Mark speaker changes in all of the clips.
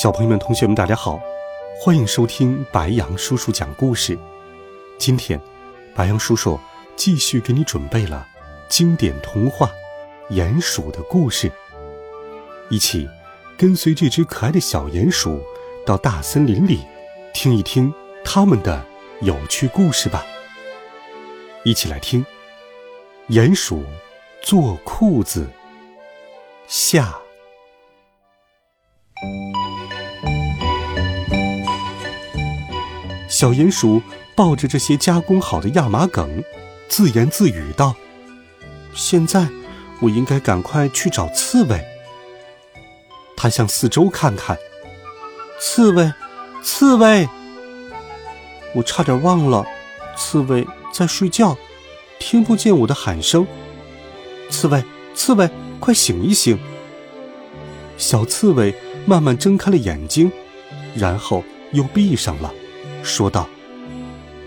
Speaker 1: 小朋友们、同学们，大家好，欢迎收听白羊叔叔讲故事。今天，白羊叔叔继续给你准备了经典童话《鼹鼠的故事》，一起跟随这只可爱的小鼹鼠到大森林里，听一听他们的有趣故事吧。一起来听《鼹鼠做裤子》下。小鼹鼠抱着这些加工好的亚麻梗，自言自语道：“现在我应该赶快去找刺猬。”他向四周看看，刺猬，刺猬！我差点忘了，刺猬在睡觉，听不见我的喊声。刺猬，刺猬，快醒一醒！小刺猬慢慢睁开了眼睛，然后又闭上了。说道：“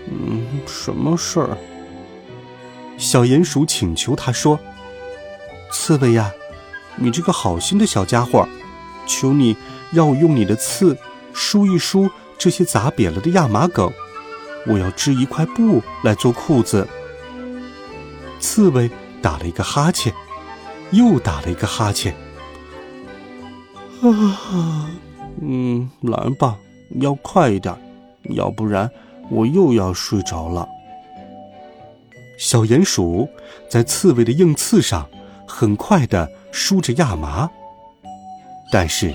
Speaker 1: 嗯，什么事儿？”小鼹鼠请求他说：“刺猬呀，你这个好心的小家伙，求你让我用你的刺梳一梳这些砸扁了的亚麻梗，我要织一块布来做裤子。”刺猬打了一个哈欠，又打了一个哈欠。啊，嗯，来吧，要快一点。要不然我又要睡着了。小鼹鼠在刺猬的硬刺上很快的梳着亚麻，但是，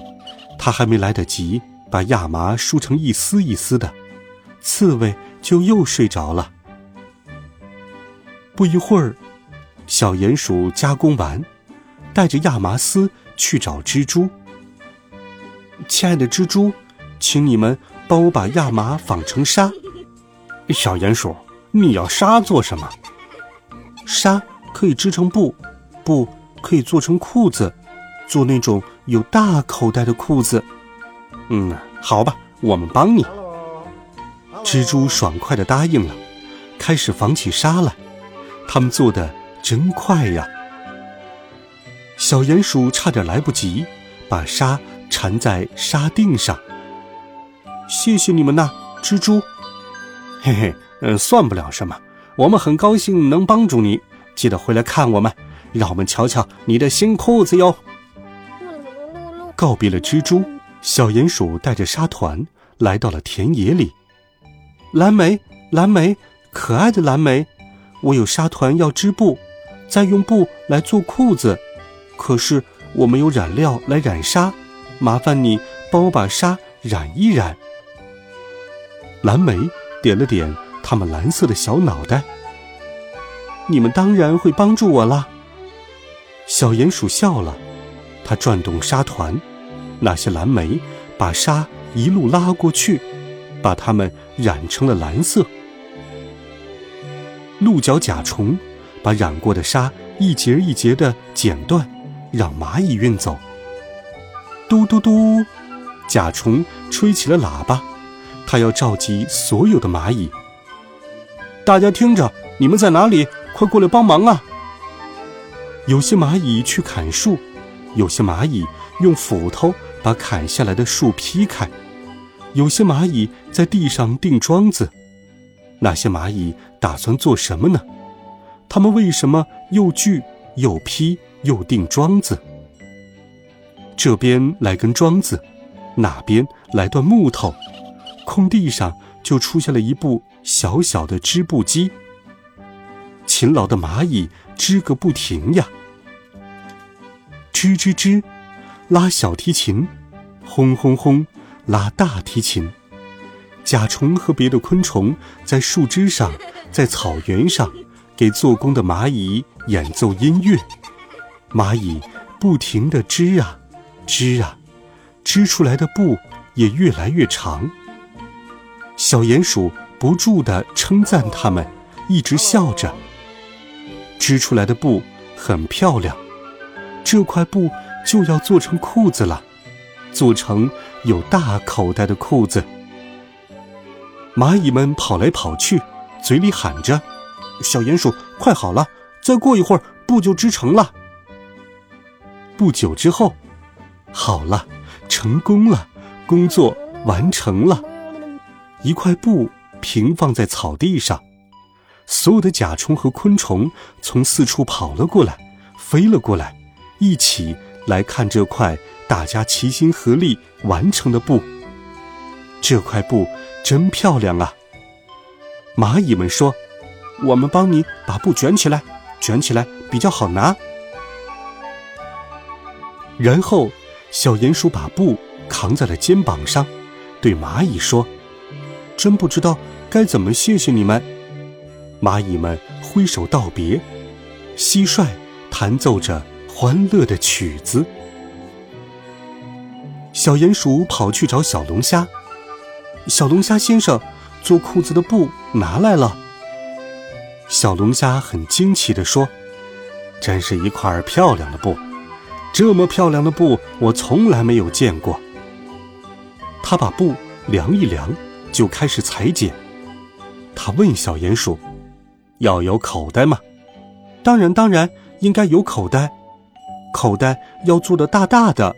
Speaker 1: 它还没来得及把亚麻梳成一丝一丝的，刺猬就又睡着了。不一会儿，小鼹鼠加工完，带着亚麻丝去找蜘蛛。亲爱的蜘蛛，请你们。帮我把亚麻纺成纱，小鼹鼠，你要纱做什么？纱可以织成布，布可以做成裤子，做那种有大口袋的裤子。嗯，好吧，我们帮你。蜘蛛爽快的答应了，开始纺起纱来。他们做的真快呀！小鼹鼠差点来不及，把纱缠在纱锭上。谢谢你们呐，蜘蛛。嘿嘿，嗯，算不了什么。我们很高兴能帮助你，记得回来看我们，让我们瞧瞧你的新裤子哟。告别了蜘蛛，小鼹鼠带着沙团来到了田野里。蓝莓，蓝莓，可爱的蓝莓，我有沙团要织布，再用布来做裤子，可是我没有染料来染沙，麻烦你帮我把沙染一染。蓝莓点了点他们蓝色的小脑袋。你们当然会帮助我啦。小鼹鼠笑了，它转动沙团，那些蓝莓把沙一路拉过去，把它们染成了蓝色。鹿角甲虫把染过的沙一节一节的剪断，让蚂蚁运走。嘟嘟嘟，甲虫吹起了喇叭。他要召集所有的蚂蚁，大家听着，你们在哪里？快过来帮忙啊！有些蚂蚁去砍树，有些蚂蚁用斧头把砍下来的树劈开，有些蚂蚁在地上钉桩子。那些蚂蚁打算做什么呢？他们为什么又锯又劈又钉桩子？这边来根桩子，那边来段木头。空地上就出现了一部小小的织布机。勤劳的蚂蚁织个不停呀，织织织，拉小提琴，轰轰轰，拉大提琴。甲虫和别的昆虫在树枝上，在草原上，给做工的蚂蚁演奏音乐。蚂蚁不停地织啊，织啊，织出来的布也越来越长。小鼹鼠不住地称赞它们，一直笑着。织出来的布很漂亮，这块布就要做成裤子了，做成有大口袋的裤子。蚂蚁们跑来跑去，嘴里喊着：“小鼹鼠，快好了，再过一会儿布就织成了。”不久之后，好了，成功了，工作完成了。一块布平放在草地上。所有的甲虫和昆虫从四处跑了过来，飞了过来，一起来看这块大家齐心合力完成的布。这块布真漂亮啊！蚂蚁们说：“我们帮你把布卷起来，卷起来比较好拿。”然后，小鼹鼠把布扛在了肩膀上，对蚂蚁说：“真不知道该怎么谢谢你们。”蚂蚁们挥手道别，蟋蟀弹奏着欢乐的曲子。小鼹鼠跑去找小龙虾，小龙虾先生，做裤子的布拿来了。小龙虾很惊奇地说：“真是一块漂亮的布，这么漂亮的布我从来没有见过。”他把布量一量，就开始裁剪。他问小鼹鼠。要有口袋吗？当然，当然应该有口袋。口袋要做的大大的，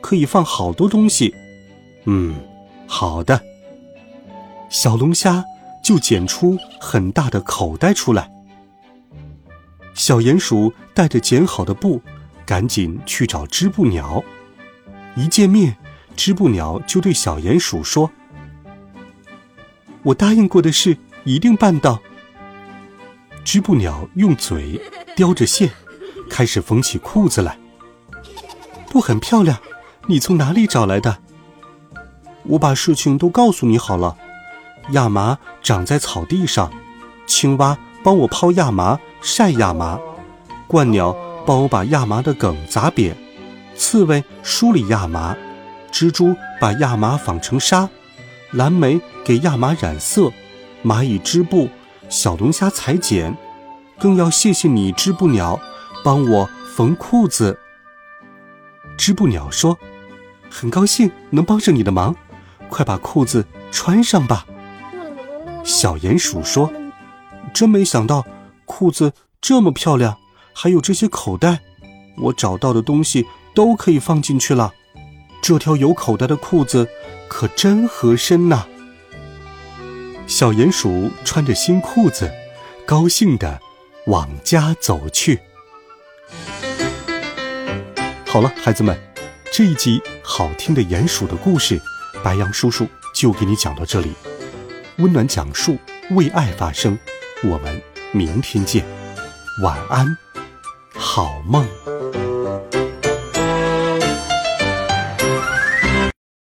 Speaker 1: 可以放好多东西。嗯，好的。小龙虾就剪出很大的口袋出来。小鼹鼠带着剪好的布，赶紧去找织布鸟。一见面，织布鸟就对小鼹鼠说：“我答应过的事一定办到。”织布鸟用嘴叼着线，开始缝起裤子来。布很漂亮，你从哪里找来的？我把事情都告诉你好了。亚麻长在草地上，青蛙帮我抛亚麻、晒亚麻，鹳鸟帮我把亚麻的梗砸扁，刺猬梳理亚麻，蜘蛛把亚麻纺成纱，蓝莓给亚麻染色，蚂蚁织布。小龙虾裁剪，更要谢谢你，织布鸟，帮我缝裤子。织布鸟说：“很高兴能帮上你的忙，快把裤子穿上吧。”小鼹鼠说：“真没想到，裤子这么漂亮，还有这些口袋，我找到的东西都可以放进去了。这条有口袋的裤子可真合身呐。”小鼹鼠穿着新裤子，高兴地往家走去。好了，孩子们，这一集好听的鼹鼠的故事，白杨叔叔就给你讲到这里。温暖讲述，为爱发声。我们明天见，晚安，好梦。